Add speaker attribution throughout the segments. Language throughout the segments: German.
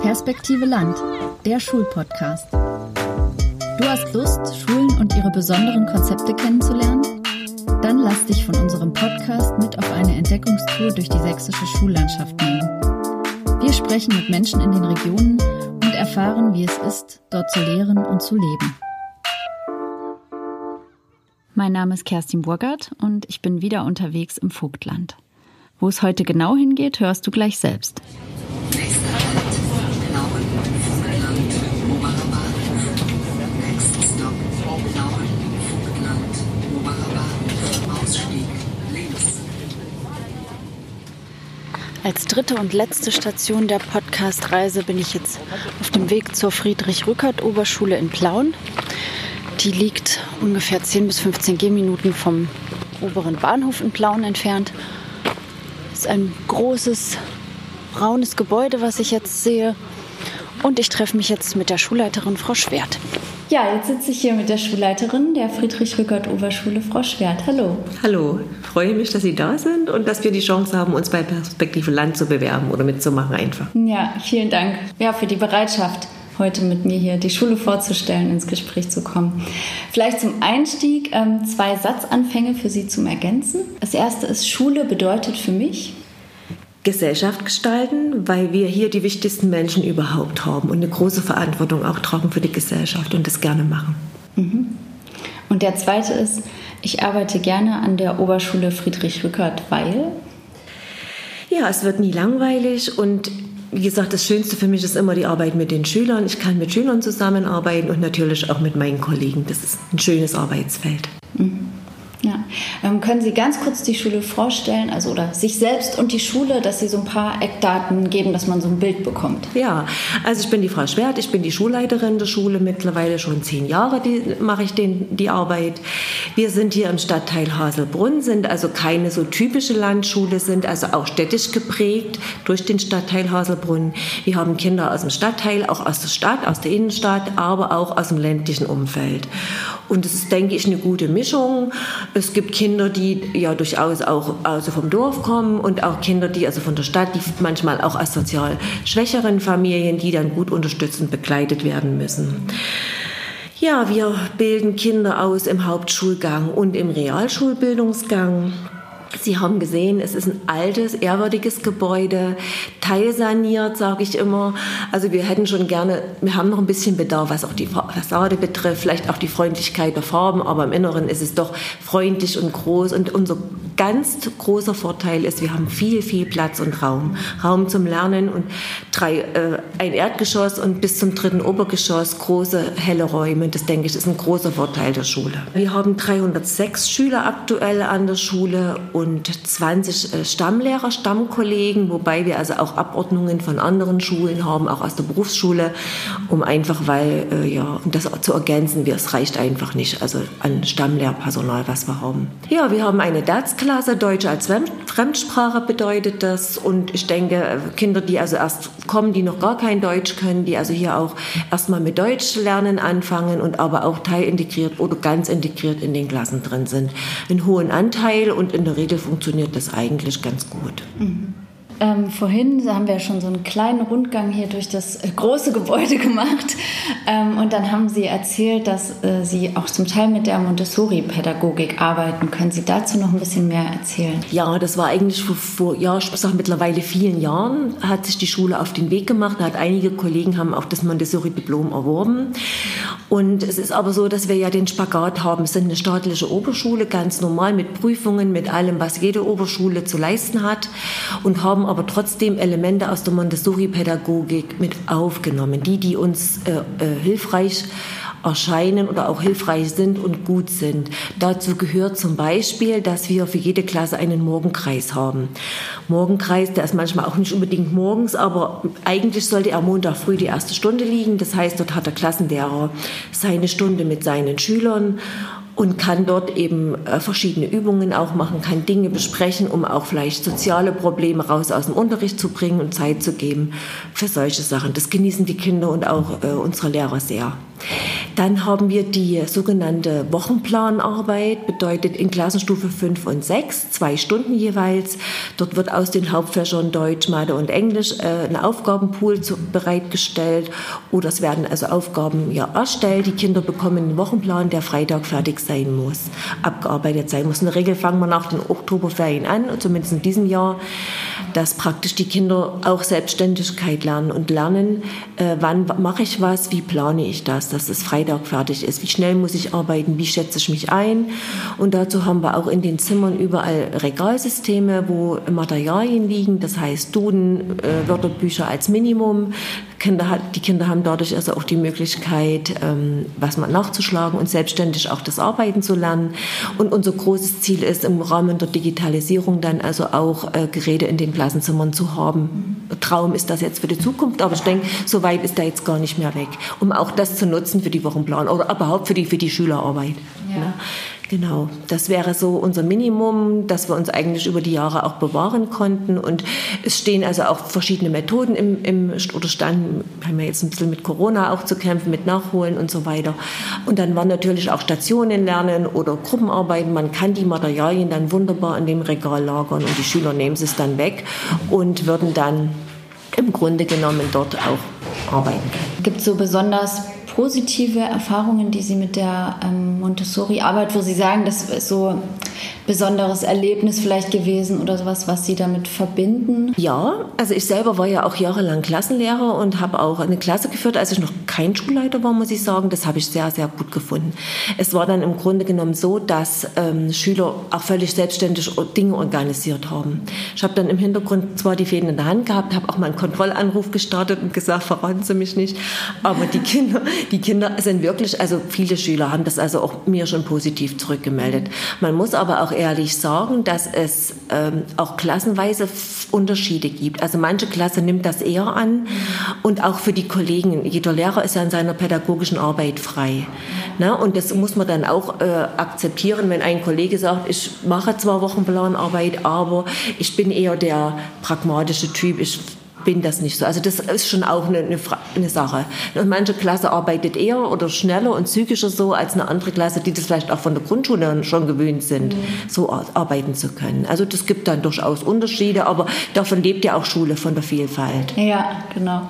Speaker 1: Perspektive Land, der Schulpodcast. Du hast Lust, Schulen und ihre besonderen Konzepte kennenzulernen? Dann lass dich von unserem Podcast mit auf eine Entdeckungstour durch die sächsische Schullandschaft nehmen. Wir sprechen mit Menschen in den Regionen und erfahren, wie es ist, dort zu lehren und zu leben. Mein Name ist Kerstin Burgert und ich bin wieder unterwegs im Vogtland. Wo es heute genau hingeht, hörst du gleich selbst. Als dritte und letzte Station der Podcast-Reise bin ich jetzt auf dem Weg zur Friedrich-Rückert-Oberschule in Plauen. Die liegt ungefähr 10 bis 15 Gehminuten vom oberen Bahnhof in Plauen entfernt. Es ist ein großes, braunes Gebäude, was ich jetzt sehe. Und ich treffe mich jetzt mit der Schulleiterin Frau Schwert. Ja, jetzt sitze ich hier mit der Schulleiterin der Friedrich-Rückert-Oberschule, Frau Schwert. Hallo.
Speaker 2: Hallo, ich freue mich, dass Sie da sind und dass wir die Chance haben, uns bei Perspektive Land zu bewerben oder mitzumachen einfach.
Speaker 1: Ja, vielen Dank ja, für die Bereitschaft, heute mit mir hier die Schule vorzustellen, ins Gespräch zu kommen. Vielleicht zum Einstieg ähm, zwei Satzanfänge für Sie zum Ergänzen. Das erste ist, Schule bedeutet für mich.
Speaker 2: Gesellschaft gestalten, weil wir hier die wichtigsten Menschen überhaupt haben und eine große Verantwortung auch tragen für die Gesellschaft und das gerne machen. Mhm.
Speaker 1: Und der zweite ist, ich arbeite gerne an der Oberschule Friedrich Rückert, weil?
Speaker 2: Ja, es wird nie langweilig und wie gesagt, das Schönste für mich ist immer die Arbeit mit den Schülern. Ich kann mit Schülern zusammenarbeiten und natürlich auch mit meinen Kollegen. Das ist ein schönes Arbeitsfeld. Mhm.
Speaker 1: Ja. Ähm, können Sie ganz kurz die Schule vorstellen, also oder sich selbst und die Schule, dass Sie so ein paar Eckdaten geben, dass man so ein Bild bekommt?
Speaker 2: Ja, also ich bin die Frau Schwert, ich bin die Schulleiterin der Schule, mittlerweile schon zehn Jahre die, mache ich den, die Arbeit. Wir sind hier im Stadtteil Haselbrunn, sind also keine so typische Landschule, sind also auch städtisch geprägt durch den Stadtteil Haselbrunn. Wir haben Kinder aus dem Stadtteil, auch aus der Stadt, aus der Innenstadt, aber auch aus dem ländlichen Umfeld. Und es ist, denke ich, eine gute Mischung. Es gibt Kinder, die ja durchaus auch also vom Dorf kommen und auch Kinder, die also von der Stadt, die manchmal auch aus sozial schwächeren Familien, die dann gut unterstützend begleitet werden müssen. Ja, wir bilden Kinder aus im Hauptschulgang und im Realschulbildungsgang. Sie haben gesehen, es ist ein altes, ehrwürdiges Gebäude, teilsaniert, sage ich immer. Also wir hätten schon gerne, wir haben noch ein bisschen Bedarf, was auch die Fassade betrifft, vielleicht auch die Freundlichkeit der Farben, aber im Inneren ist es doch freundlich und groß. Und unser ganz großer Vorteil ist, wir haben viel, viel Platz und Raum. Raum zum Lernen und drei, äh, ein Erdgeschoss und bis zum dritten Obergeschoss große, helle Räume. Das denke ich, ist ein großer Vorteil der Schule. Wir haben 306 Schüler aktuell an der Schule und 20 äh, Stammlehrer, Stammkollegen, wobei wir also auch Abordnungen von anderen Schulen haben, auch aus der Berufsschule, um einfach, weil, äh, ja, um das zu ergänzen, es reicht einfach nicht, also an Stammlehrpersonal, was wir haben. Ja, wir haben eine DATS-Klasse, Deutsch als Fremdsprache bedeutet das und ich denke, äh, Kinder, die also erst kommen, die noch gar kein Deutsch können, die also hier auch erstmal mit Deutsch lernen anfangen und aber auch teilintegriert oder ganz integriert in den Klassen drin sind. Einen hohen Anteil und in der Regel funktioniert das eigentlich ganz gut.
Speaker 1: Mhm. Ähm, vorhin haben wir schon so einen kleinen Rundgang hier durch das äh, große Gebäude gemacht. Ähm, und dann haben Sie erzählt, dass äh, Sie auch zum Teil mit der Montessori-Pädagogik arbeiten. Können Sie dazu noch ein bisschen mehr erzählen?
Speaker 2: Ja, das war eigentlich vor, vor ja, ich sage mittlerweile vielen Jahren, hat sich die Schule auf den Weg gemacht. Hat einige Kollegen haben auch das Montessori-Diplom erworben. Und es ist aber so, dass wir ja den Spagat haben. Es sind eine staatliche Oberschule, ganz normal mit Prüfungen, mit allem, was jede Oberschule zu leisten hat. Und haben aber trotzdem Elemente aus der Montessori-Pädagogik mit aufgenommen, die, die uns äh, äh, hilfreich erscheinen oder auch hilfreich sind und gut sind. Dazu gehört zum Beispiel, dass wir für jede Klasse einen Morgenkreis haben. Morgenkreis, der ist manchmal auch nicht unbedingt morgens, aber eigentlich sollte er Montag früh die erste Stunde liegen. Das heißt, dort hat der Klassenlehrer seine Stunde mit seinen Schülern und kann dort eben äh, verschiedene Übungen auch machen, kann Dinge besprechen, um auch vielleicht soziale Probleme raus aus dem Unterricht zu bringen und Zeit zu geben für solche Sachen. Das genießen die Kinder und auch äh, unsere Lehrer sehr. Dann haben wir die sogenannte Wochenplanarbeit, bedeutet in Klassenstufe 5 und 6, zwei Stunden jeweils. Dort wird aus den Hauptfächern Deutsch, Mathe und Englisch äh, ein Aufgabenpool bereitgestellt oder es werden also Aufgaben ja, erstellt. Die Kinder bekommen einen Wochenplan, der Freitag fertig sein muss, abgearbeitet sein muss. In der Regel fangen wir nach den Oktoberferien an, zumindest in diesem Jahr, dass praktisch die Kinder auch Selbstständigkeit lernen und lernen, äh, wann mache ich was, wie plane ich das, dass es Freitag fertig ist, wie schnell muss ich arbeiten, wie schätze ich mich ein. Und dazu haben wir auch in den Zimmern überall Regalsysteme, wo Materialien liegen, das heißt Duden, äh, Wörterbücher als Minimum. Kinder, die Kinder haben dadurch also auch die Möglichkeit, ähm, was mal nachzuschlagen und selbstständig auch das Arbeiten zu lernen. Und unser großes Ziel ist im Rahmen der Digitalisierung dann also auch äh, Geräte in den Klassenzimmern zu haben. Traum ist das jetzt für die Zukunft, aber ich denke, so weit ist er jetzt gar nicht mehr weg, um auch das zu nutzen für die Wochenplan oder überhaupt für die, für die Schülerarbeit. Ja. Ne? Genau, das wäre so unser Minimum, das wir uns eigentlich über die Jahre auch bewahren konnten. Und es stehen also auch verschiedene Methoden im, im oder standen, haben wir jetzt ein bisschen mit Corona auch zu kämpfen, mit Nachholen und so weiter. Und dann waren natürlich auch Stationen lernen oder Gruppenarbeiten. Man kann die Materialien dann wunderbar in dem Regal lagern und die Schüler nehmen es dann weg und würden dann im Grunde genommen dort auch arbeiten.
Speaker 1: Gibt es so besonders positive Erfahrungen, die Sie mit der ähm, Montessori-Arbeit, wo Sie sagen, das ist so besonderes Erlebnis vielleicht gewesen oder sowas, was Sie damit verbinden?
Speaker 2: Ja, also ich selber war ja auch jahrelang Klassenlehrer und habe auch eine Klasse geführt, als ich noch kein Schulleiter war, muss ich sagen. Das habe ich sehr, sehr gut gefunden. Es war dann im Grunde genommen so, dass ähm, Schüler auch völlig selbstständig Dinge organisiert haben. Ich habe dann im Hintergrund zwar die Fäden in der Hand gehabt, habe auch mal einen Kontrollanruf gestartet und gesagt, verraten Sie mich nicht. Aber die Kinder, die Kinder sind wirklich, also viele Schüler haben das also auch mir schon positiv zurückgemeldet. Man muss aber auch ehrlich sagen, dass es ähm, auch klassenweise Unterschiede gibt. Also manche Klasse nimmt das eher an und auch für die Kollegen. Jeder Lehrer ist ja in seiner pädagogischen Arbeit frei. Ne? Und das muss man dann auch äh, akzeptieren, wenn ein Kollege sagt, ich mache zwar Wochenplanarbeit, aber ich bin eher der pragmatische Typ. Ich bin das nicht so. Also das ist schon auch eine, eine, eine, Sache. Und manche Klasse arbeitet eher oder schneller und zügiger so als eine andere Klasse, die das vielleicht auch von der Grundschule schon gewöhnt sind, mhm. so arbeiten zu können. Also das gibt dann durchaus Unterschiede, aber davon lebt ja auch Schule von der Vielfalt.
Speaker 1: Ja, genau.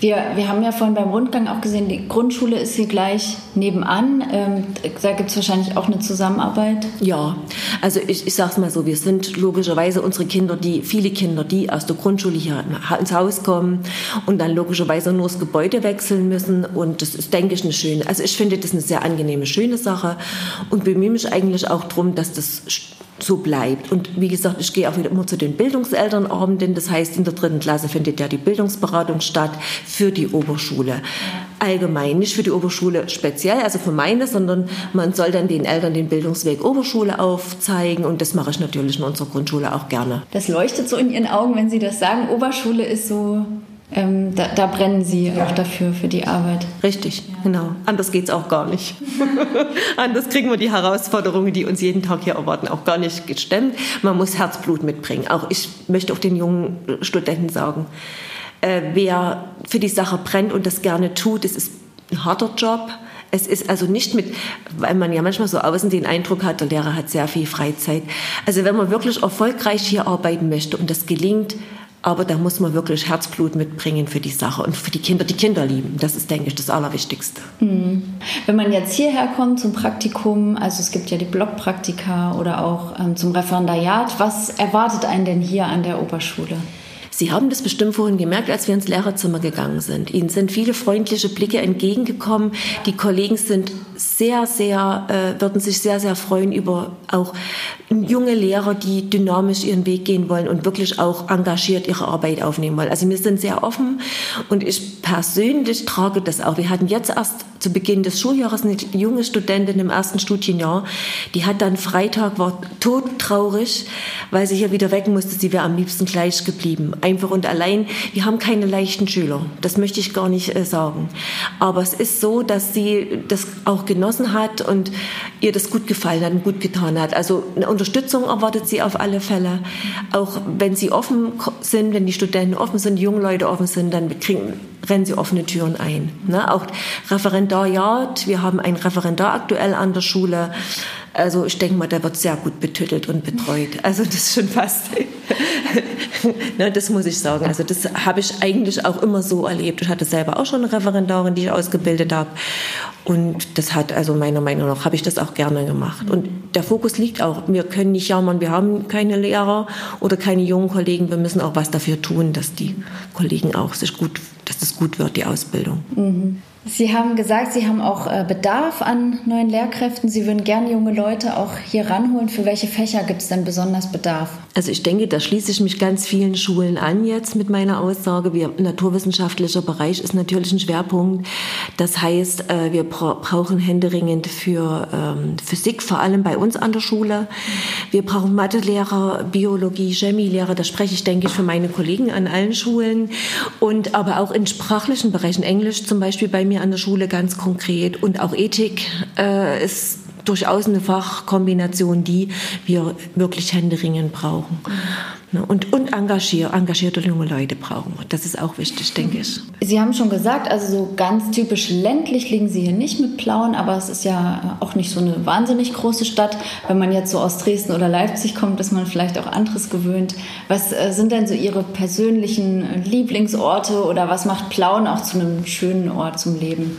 Speaker 1: Wir, wir haben ja vorhin beim Rundgang auch gesehen, die Grundschule ist hier gleich nebenan. Ähm, da gibt es wahrscheinlich auch eine Zusammenarbeit.
Speaker 2: Ja, also ich, ich sage es mal so, wir sind logischerweise unsere Kinder, die viele Kinder, die aus der Grundschule hier ins Haus kommen und dann logischerweise nur das Gebäude wechseln müssen. Und das ist, denke ich, eine schöne, also ich finde das eine sehr angenehme, schöne Sache und bemühe mich eigentlich auch darum, dass das so bleibt. Und wie gesagt, ich gehe auch wieder immer zu den Bildungselternabenden. Das heißt, in der dritten Klasse findet ja die Bildungsberatung statt für die Oberschule. Allgemein, nicht für die Oberschule speziell, also für meine, sondern man soll dann den Eltern den Bildungsweg Oberschule aufzeigen. Und das mache ich natürlich in unserer Grundschule auch gerne.
Speaker 1: Das leuchtet so in Ihren Augen, wenn Sie das sagen. Oberschule ist so ähm, da, da, brennen Sie ja. auch dafür, für die Arbeit.
Speaker 2: Richtig, ja. genau. Anders geht es auch gar nicht. Anders kriegen wir die Herausforderungen, die uns jeden Tag hier erwarten, auch gar nicht gestemmt. Man muss Herzblut mitbringen. Auch ich möchte auch den jungen Studenten sagen, äh, wer für die Sache brennt und das gerne tut, es ist ein harter Job. Es ist also nicht mit, weil man ja manchmal so außen den Eindruck hat, der Lehrer hat sehr viel Freizeit. Also wenn man wirklich erfolgreich hier arbeiten möchte und das gelingt, aber da muss man wirklich Herzblut mitbringen für die Sache und für die Kinder, die Kinder lieben. Das ist, denke ich, das Allerwichtigste.
Speaker 1: Mhm. Wenn man jetzt hierher kommt zum Praktikum, also es gibt ja die Blockpraktika oder auch ähm, zum Referendariat, was erwartet einen denn hier an der Oberschule?
Speaker 2: Sie haben das bestimmt vorhin gemerkt, als wir ins Lehrerzimmer gegangen sind. Ihnen sind viele freundliche Blicke entgegengekommen. Die Kollegen sind sehr, sehr, äh, würden sich sehr, sehr freuen über auch junge Lehrer, die dynamisch ihren Weg gehen wollen und wirklich auch engagiert ihre Arbeit aufnehmen wollen. Also wir sind sehr offen und ich persönlich trage das auch. Wir hatten jetzt erst zu Beginn des Schuljahres eine junge Studentin im ersten Studienjahr, die hat dann Freitag, war todtraurig, weil sie hier wieder weg musste. Sie wäre am liebsten gleich geblieben. Einfach und allein. Wir haben keine leichten Schüler. Das möchte ich gar nicht äh, sagen. Aber es ist so, dass sie das auch genossen hat und ihr das gut gefallen hat und gut getan hat. Also eine Unterstützung erwartet sie auf alle Fälle. Auch wenn sie offen sind, wenn die Studenten offen sind, die jungen Leute offen sind, dann kriegen rennen sie offene Türen ein. Ne? Auch Referendariat, wir haben ein Referendar aktuell an der Schule. Also ich denke mal, der wird sehr gut betüttelt und betreut. Also das ist schon fast, ne, das muss ich sagen. Also das habe ich eigentlich auch immer so erlebt. Ich hatte selber auch schon eine Referendarin, die ich ausgebildet habe. Und das hat, also meiner Meinung nach, habe ich das auch gerne gemacht. Und der Fokus liegt auch, wir können nicht jammern, wir haben keine Lehrer oder keine jungen Kollegen. Wir müssen auch was dafür tun, dass die Kollegen auch sich gut, dass es gut wird, die Ausbildung.
Speaker 1: Mhm. Sie haben gesagt, Sie haben auch äh, Bedarf an neuen Lehrkräften. Sie würden gerne junge Leute auch hier ranholen. Für welche Fächer gibt es denn besonders Bedarf?
Speaker 2: Also ich denke, da schließe ich mich ganz vielen Schulen an jetzt mit meiner Aussage. Wir, naturwissenschaftlicher Bereich ist natürlich ein Schwerpunkt. Das heißt, äh, wir brauchen händeringend für ähm, Physik, vor allem bei uns an der Schule. Wir brauchen Mathelehrer, Biologie, Chemielehrer. Da spreche ich, denke ich, für meine Kollegen an allen Schulen. Und aber auch in sprachlichen Bereichen, Englisch zum Beispiel bei mir an der Schule ganz konkret. Und auch Ethik äh, ist durchaus eine Fachkombination, die wir wirklich händeringend brauchen. Ne, und, und engagier, engagierte junge Leute brauchen wir. Das ist auch wichtig, denke ich.
Speaker 1: Sie haben schon gesagt, also so ganz typisch ländlich liegen Sie hier nicht mit Plauen, aber es ist ja auch nicht so eine wahnsinnig große Stadt. Wenn man jetzt so aus Dresden oder Leipzig kommt, ist man vielleicht auch anderes gewöhnt. Was äh, sind denn so Ihre persönlichen Lieblingsorte oder was macht Plauen auch zu einem schönen Ort zum Leben?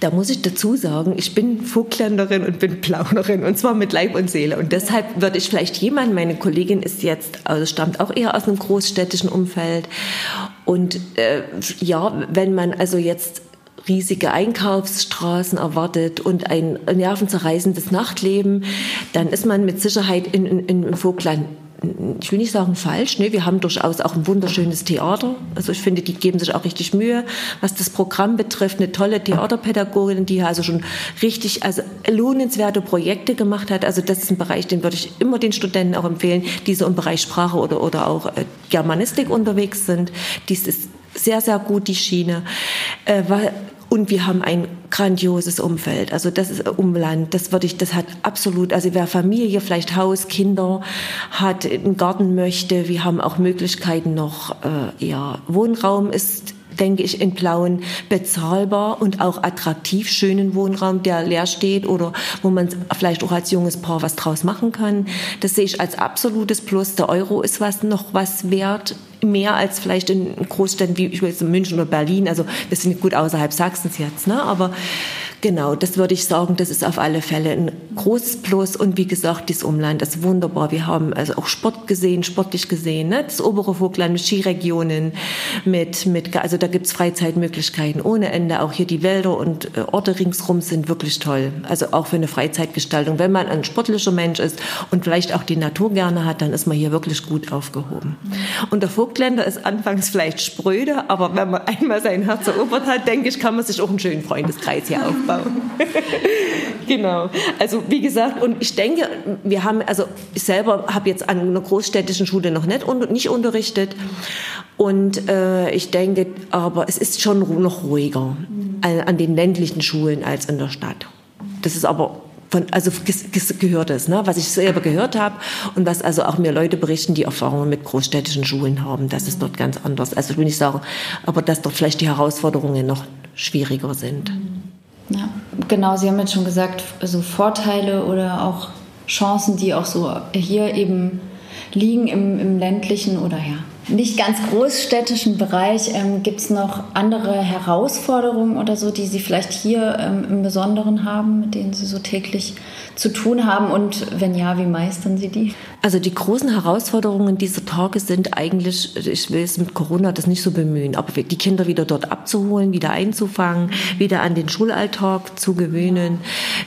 Speaker 2: Da muss ich dazu sagen, ich bin Vogtländerin und bin Plaunerin und zwar mit Leib und Seele. Und deshalb würde ich vielleicht jemand, meine Kollegin ist jetzt aus stammt auch eher aus einem großstädtischen Umfeld. Und äh, ja, wenn man also jetzt riesige Einkaufsstraßen erwartet und ein nervenzerreißendes Nachtleben, dann ist man mit Sicherheit in, in, in Vogtland ich will nicht sagen falsch, ne? wir haben durchaus auch ein wunderschönes Theater. Also ich finde, die geben sich auch richtig Mühe, was das Programm betrifft. Eine tolle Theaterpädagogin, die also schon richtig also lohnenswerte Projekte gemacht hat. Also das ist ein Bereich, den würde ich immer den Studenten auch empfehlen, die so im Bereich Sprache oder, oder auch äh, Germanistik unterwegs sind. Dies ist sehr, sehr gut, die Schiene. Äh, und wir haben ein grandioses Umfeld. Also das ist Umland. Das würde ich, das hat absolut, also wer Familie, vielleicht Haus, Kinder hat, einen Garten möchte, wir haben auch Möglichkeiten noch, äh, ja, Wohnraum ist denke ich, in Plauen bezahlbar und auch attraktiv, schönen Wohnraum, der leer steht oder wo man vielleicht auch als junges Paar was draus machen kann. Das sehe ich als absolutes Plus. Der Euro ist was noch was wert mehr als vielleicht in Großstädten wie ich weiß, München oder Berlin. Also wir sind gut außerhalb Sachsens jetzt, ne? Aber Genau, das würde ich sagen, das ist auf alle Fälle ein großes Plus. Und wie gesagt, das Umland ist wunderbar. Wir haben also auch Sport gesehen, sportlich gesehen, ne? das obere Vogtland mit Skiregionen, mit, mit, also da gibt's Freizeitmöglichkeiten ohne Ende. Auch hier die Wälder und äh, Orte ringsrum sind wirklich toll. Also auch für eine Freizeitgestaltung. Wenn man ein sportlicher Mensch ist und vielleicht auch die Natur gerne hat, dann ist man hier wirklich gut aufgehoben. Und der Vogtländer ist anfangs vielleicht spröde, aber wenn man einmal sein Herz erobert hat, denke ich, kann man sich auch einen schönen Freundeskreis hier aufbauen. genau. Also wie gesagt, und ich denke, wir haben, also ich selber habe jetzt an einer großstädtischen Schule noch nicht, nicht unterrichtet. Und äh, ich denke, aber es ist schon noch ruhiger an, an den ländlichen Schulen als in der Stadt. Das ist aber von, also gehört ist, ne? was ich selber gehört habe und was also auch mir Leute berichten, die Erfahrungen mit großstädtischen Schulen haben, das ist dort ganz anders. Also ich will nicht sagen, aber dass dort vielleicht die Herausforderungen noch schwieriger sind.
Speaker 1: Ja, genau, Sie haben jetzt schon gesagt, so Vorteile oder auch Chancen, die auch so hier eben liegen im, im ländlichen oder ja, nicht ganz großstädtischen Bereich. Ähm, Gibt es noch andere Herausforderungen oder so, die Sie vielleicht hier ähm, im Besonderen haben, mit denen Sie so täglich zu tun haben? Und wenn ja, wie meistern Sie die?
Speaker 2: Also die großen Herausforderungen dieser Tage sind eigentlich, ich will es mit Corona das nicht so bemühen, aber die Kinder wieder dort abzuholen, wieder einzufangen, wieder an den Schulalltag zu gewöhnen.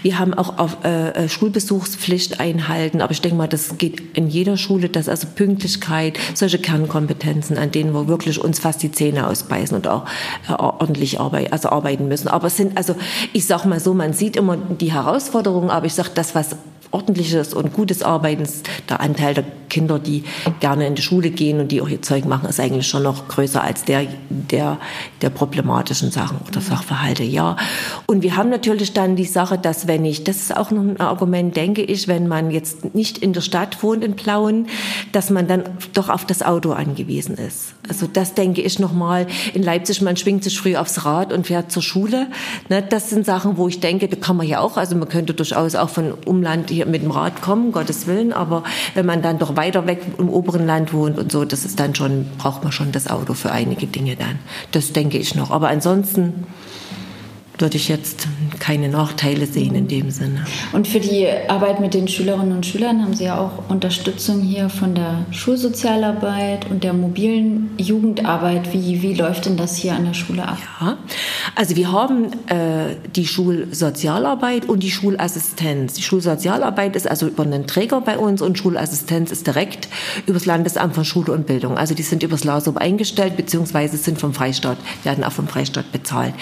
Speaker 2: Wir haben auch auf äh, äh, Schulbesuchspflicht einhalten, aber ich denke mal, das geht in jeder Schule, dass also Pünktlichkeit, solche Kernkompetenzen, an denen wir wirklich uns fast die Zähne ausbeißen und auch äh, ordentlich arbeit, also arbeiten müssen. Aber es sind, also ich sag mal so, man sieht immer die Herausforderungen, aber ich sag, das, was ordentliches und gutes Arbeiten. Der Anteil der Kinder, die gerne in die Schule gehen und die auch ihr Zeug machen, ist eigentlich schon noch größer als der der, der problematischen Sachen oder Sachverhalte. Ja. Und wir haben natürlich dann die Sache, dass wenn ich, das ist auch noch ein Argument, denke ich, wenn man jetzt nicht in der Stadt wohnt in Plauen, dass man dann doch auf das Auto angewiesen ist. Also das denke ich nochmal. In Leipzig, man schwingt sich früh aufs Rad und fährt zur Schule. Ne, das sind Sachen, wo ich denke, da kann man ja auch, also man könnte durchaus auch von Umland hier mit dem Rad kommen, Gottes Willen. Aber wenn man dann doch weiter weg im oberen Land wohnt und so, das ist dann schon, braucht man schon das Auto für einige Dinge dann. Das denke ich noch. Aber ansonsten würde ich jetzt keine Nachteile sehen in dem Sinne.
Speaker 1: Und für die Arbeit mit den Schülerinnen und Schülern haben Sie ja auch Unterstützung hier von der Schulsozialarbeit und der mobilen Jugendarbeit. Wie, wie läuft denn das hier an der Schule ab?
Speaker 2: Ja, also wir haben äh, die Schulsozialarbeit und die Schulassistenz. Die Schulsozialarbeit ist also über einen Träger bei uns und Schulassistenz ist direkt über das Landesamt von Schule und Bildung. Also die sind übers LASOB eingestellt, beziehungsweise sind vom Freistaat, werden auch vom Freistaat bezahlt.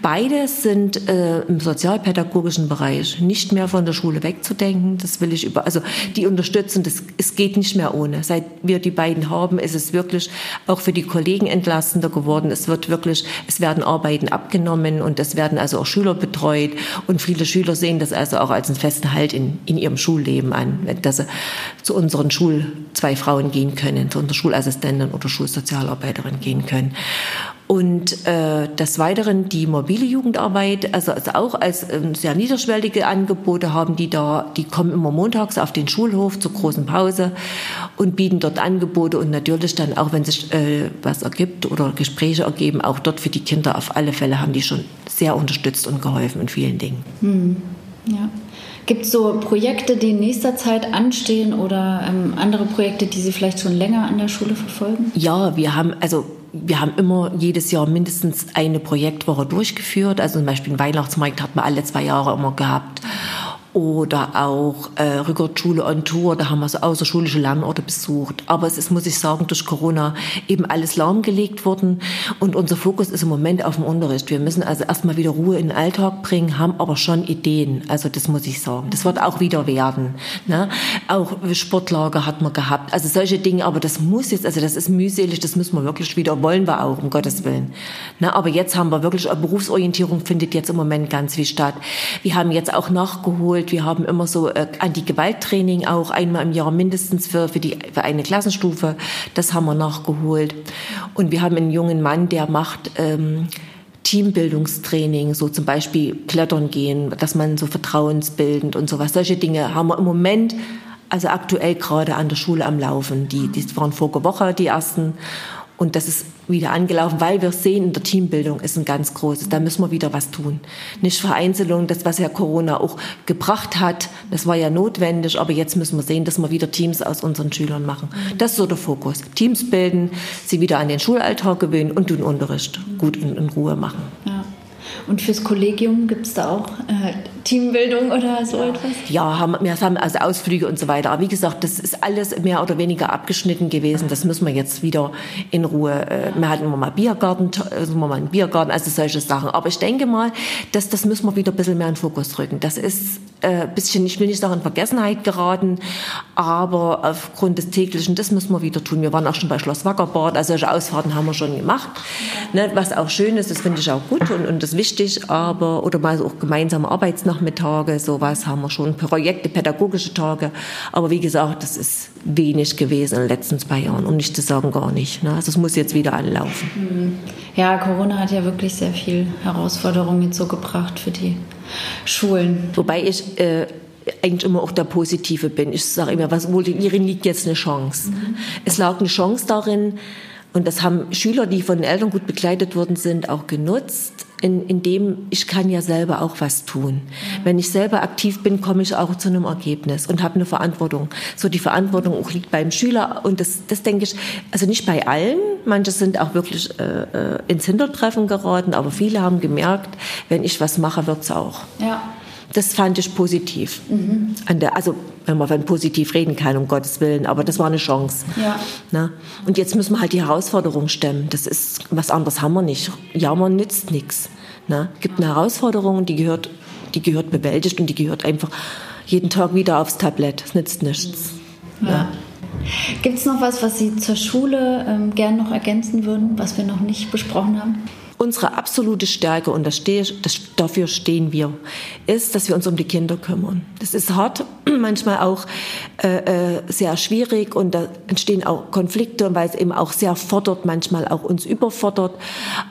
Speaker 2: Beides sind äh, im sozialpädagogischen Bereich nicht mehr von der Schule wegzudenken. Das will ich über, also die unterstützen, das, es geht nicht mehr ohne. Seit wir die beiden haben, ist es wirklich auch für die Kollegen entlastender geworden. Es wird wirklich, es werden Arbeiten abgenommen und es werden also auch Schüler betreut und viele Schüler sehen das also auch als einen festen Halt in, in ihrem Schulleben an, dass sie zu unseren Schul zwei Frauen gehen können, zu unserer Schulassistentin oder Schulsozialarbeiterin gehen können. Und äh, des Weiteren die mobile Jugendarbeit, also, also auch als ähm, sehr niederschwellige Angebote haben die da, die kommen immer montags auf den Schulhof zur großen Pause und bieten dort Angebote und natürlich dann auch, wenn sich äh, was ergibt oder Gespräche ergeben, auch dort für die Kinder auf alle Fälle haben die schon sehr unterstützt und geholfen in vielen Dingen. Hm.
Speaker 1: Ja. Gibt es so Projekte, die in nächster Zeit anstehen oder ähm, andere Projekte, die Sie vielleicht schon länger an der Schule verfolgen?
Speaker 2: Ja, wir haben, also wir haben immer jedes Jahr mindestens eine Projektwoche durchgeführt. Also zum Beispiel einen Weihnachtsmarkt hat man alle zwei Jahre immer gehabt oder auch äh, Rückertschule on Tour, da haben wir so außerschulische Lernorte besucht. Aber es ist, muss ich sagen, durch Corona eben alles lahmgelegt worden und unser Fokus ist im Moment auf dem Unterricht. Wir müssen also erstmal wieder Ruhe in den Alltag bringen, haben aber schon Ideen. Also das muss ich sagen. Das wird auch wieder werden. Ne? Auch Sportlager hat man gehabt. Also solche Dinge, aber das muss jetzt, also das ist mühselig, das müssen wir wirklich wieder, wollen wir auch, um Gottes Willen. Ne? Aber jetzt haben wir wirklich, Berufsorientierung findet jetzt im Moment ganz viel statt. Wir haben jetzt auch nachgeholt, geholt. Wir haben immer so äh, Anti-Gewalt-Training auch einmal im Jahr mindestens für, für, die, für eine Klassenstufe. Das haben wir nachgeholt. Und wir haben einen jungen Mann, der macht ähm, Teambildungstraining, so zum Beispiel Klettern gehen, dass man so vertrauensbildend und sowas. Solche Dinge haben wir im Moment, also aktuell gerade an der Schule am Laufen. Die, die waren vorige Woche die ersten. Und das ist wieder angelaufen, weil wir sehen, in der Teambildung ist ein ganz großes. Da müssen wir wieder was tun. Nicht Vereinzelung, das, was ja Corona auch gebracht hat, das war ja notwendig, aber jetzt müssen wir sehen, dass wir wieder Teams aus unseren Schülern machen. Das ist so der Fokus. Teams bilden, sie wieder an den Schulalltag gewöhnen und den Unterricht gut in, in Ruhe machen.
Speaker 1: Ja. Und fürs Kollegium gibt es da auch äh, Teambildung oder so etwas?
Speaker 2: Ja, haben, wir haben also Ausflüge und so weiter. Aber wie gesagt, das ist alles mehr oder weniger abgeschnitten gewesen. Das müssen wir jetzt wieder in Ruhe. Äh, wir hatten immer mal Biergarten, also mal einen Biergarten, also solche Sachen. Aber ich denke mal, dass das müssen wir wieder ein bisschen mehr in den Fokus rücken. Das ist äh, ein bisschen, ich will nicht sagen in Vergessenheit geraten, aber aufgrund des täglichen, das müssen wir wieder tun. Wir waren auch schon bei Schloss Wackerbad, also solche Ausfahrten haben wir schon gemacht. Ne, was auch schön ist, das finde ich auch gut und, und das wichtig, aber, oder mal auch gemeinsame Arbeitsnachmittage, sowas haben wir schon, Projekte, pädagogische Tage. Aber wie gesagt, das ist wenig gewesen in den letzten zwei Jahren, um nicht zu sagen gar nicht. Ne? Also es muss jetzt wieder anlaufen.
Speaker 1: Mhm. Ja, Corona hat ja wirklich sehr viel Herausforderungen jetzt so gebracht für die Schulen.
Speaker 2: Wobei ich äh, eigentlich immer auch der Positive bin. Ich sage immer, was wohl hierin liegt jetzt eine Chance. Mhm. Es lag eine Chance darin, und das haben Schüler, die von den Eltern gut begleitet worden sind, auch genutzt, in, in dem ich kann ja selber auch was tun. Mhm. Wenn ich selber aktiv bin, komme ich auch zu einem Ergebnis und habe eine Verantwortung. So die Verantwortung auch liegt beim Schüler und das, das denke ich, also nicht bei allen. Manche sind auch wirklich äh, äh ins Hintertreffen geraten, aber viele haben gemerkt, wenn ich was mache, wird's auch. Ja. Das fand ich positiv. Mhm. Der, also, wenn man von positiv reden kann, um Gottes Willen, aber das war eine Chance. Ja. Na? Und jetzt müssen wir halt die Herausforderung stemmen. Das ist, was anderes haben wir nicht. Jammern nützt nichts. Es gibt eine Herausforderung, die gehört, die gehört bewältigt und die gehört einfach jeden Tag wieder aufs Tablett. Es nützt nichts.
Speaker 1: Ja. ja. Gibt es noch was, was Sie zur Schule ähm, gern noch ergänzen würden, was wir noch nicht besprochen haben?
Speaker 2: Unsere absolute Stärke, und das stehe, das, dafür stehen wir, ist, dass wir uns um die Kinder kümmern. Das ist hart, manchmal auch äh, äh, sehr schwierig und da entstehen auch Konflikte, weil es eben auch sehr fordert, manchmal auch uns überfordert.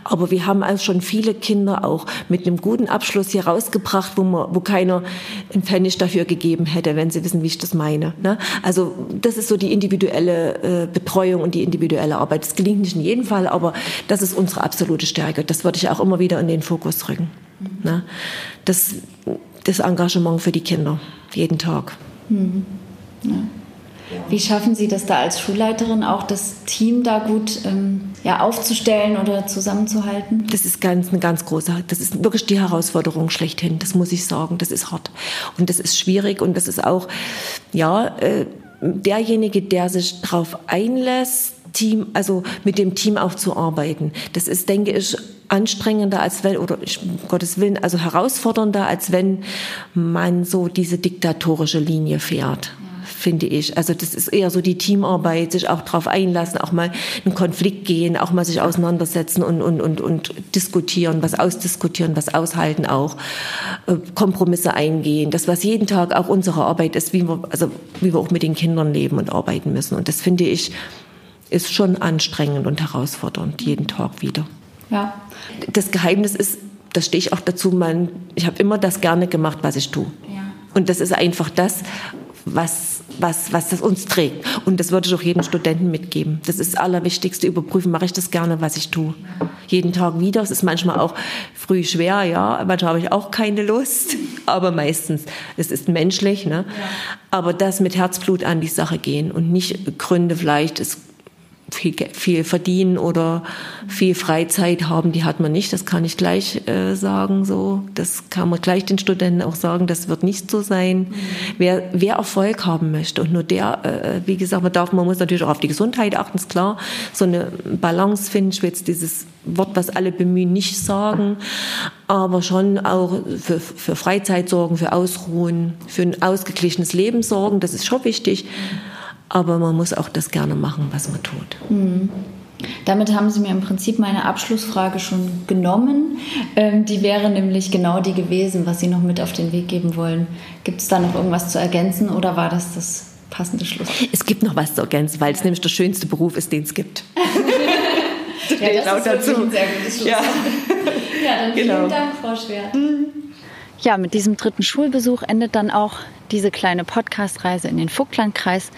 Speaker 2: Aber wir haben auch schon viele Kinder auch mit einem guten Abschluss hier rausgebracht, wo, man, wo keiner einen Pfennig dafür gegeben hätte, wenn sie wissen, wie ich das meine. Ne? Also das ist so die individuelle äh, Betreuung und die individuelle Arbeit. Das gelingt nicht in jedem Fall, aber das ist unsere absolute Stärke. Das würde ich auch immer wieder in den Fokus rücken. Mhm. Das, das Engagement für die Kinder, jeden Tag. Mhm.
Speaker 1: Ja. Wie schaffen Sie das da als Schulleiterin auch, das Team da gut ähm, ja, aufzustellen oder zusammenzuhalten?
Speaker 2: Das ist ganz, eine ganz große, das ist wirklich die Herausforderung schlechthin, das muss ich sagen. Das ist hart und das ist schwierig und das ist auch, ja, äh, derjenige, der sich darauf einlässt, Team, also mit dem Team auch zu arbeiten. Das ist, denke ich, anstrengender als wenn, oder ich, um Gottes Willen, also herausfordernder, als wenn man so diese diktatorische Linie fährt finde ich. Also das ist eher so die Teamarbeit, sich auch darauf einlassen, auch mal einen Konflikt gehen, auch mal sich auseinandersetzen und, und, und, und diskutieren, was ausdiskutieren, was aushalten auch, äh, Kompromisse eingehen. Das, was jeden Tag auch unsere Arbeit ist, wie wir, also wie wir auch mit den Kindern leben und arbeiten müssen. Und das finde ich, ist schon anstrengend und herausfordernd, jeden Tag wieder. Ja. Das Geheimnis ist, da stehe ich auch dazu, man, ich habe immer das gerne gemacht, was ich tue. Ja. Und das ist einfach das, was, was, was das uns trägt. Und das würde ich auch jedem Studenten mitgeben. Das ist das Allerwichtigste. Überprüfen, mache ich das gerne, was ich tue. Jeden Tag wieder. Es ist manchmal auch früh schwer, ja. Manchmal habe ich auch keine Lust. Aber meistens, es ist menschlich, ne? Ja. Aber das mit Herzblut an die Sache gehen und nicht Gründe vielleicht, es viel, viel verdienen oder viel Freizeit haben, die hat man nicht. Das kann ich gleich äh, sagen. So, das kann man gleich den Studenten auch sagen. Das wird nicht so sein. Mhm. Wer, wer Erfolg haben möchte und nur der, äh, wie gesagt, man darf, man muss natürlich auch auf die Gesundheit achten, ist klar. So eine Balance finden. Ich will jetzt dieses Wort, was alle bemühen, nicht sagen, aber schon auch für, für Freizeit sorgen, für Ausruhen, für ein ausgeglichenes Leben sorgen. Das ist schon wichtig. Mhm aber man muss auch das gerne machen, was man tut. Mhm.
Speaker 1: Damit haben Sie mir im Prinzip meine Abschlussfrage schon genommen. Ähm, die wäre nämlich genau die gewesen, was Sie noch mit auf den Weg geben wollen. Gibt es da noch irgendwas zu ergänzen oder war das das passende Schluss?
Speaker 2: Es gibt noch was zu ergänzen, weil es nämlich der schönste Beruf ist, den es gibt.
Speaker 1: ja, das ist dazu. ein sehr gutes Schluss. Ja, ja dann vielen genau. Dank, Frau Schwert. Mhm. Ja, mit diesem dritten Schulbesuch endet dann auch diese kleine Podcast-Reise in den Vogtlandkreis.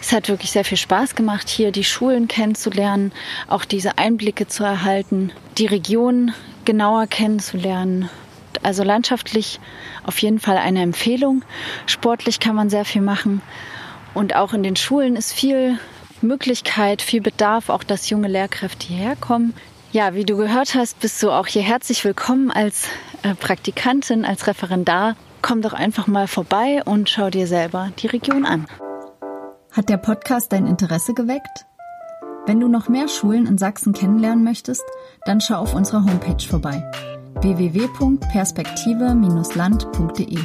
Speaker 1: Es hat wirklich sehr viel Spaß gemacht, hier die Schulen kennenzulernen, auch diese Einblicke zu erhalten, die Region genauer kennenzulernen. Also landschaftlich auf jeden Fall eine Empfehlung. Sportlich kann man sehr viel machen. Und auch in den Schulen ist viel Möglichkeit, viel Bedarf, auch dass junge Lehrkräfte hierher kommen. Ja, wie du gehört hast, bist du auch hier herzlich willkommen als äh, Praktikantin, als Referendar. Komm doch einfach mal vorbei und schau dir selber die Region an.
Speaker 3: Hat der Podcast dein Interesse geweckt? Wenn du noch mehr Schulen in Sachsen kennenlernen möchtest, dann schau auf unserer Homepage vorbei www.perspektive-land.de.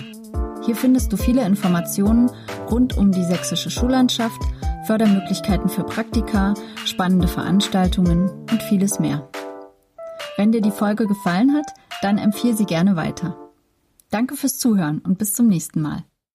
Speaker 3: Hier findest du viele Informationen rund um die sächsische Schullandschaft, Fördermöglichkeiten für Praktika, spannende Veranstaltungen und vieles mehr. Wenn dir die Folge gefallen hat, dann empfehle sie gerne weiter. Danke fürs Zuhören und bis zum nächsten Mal.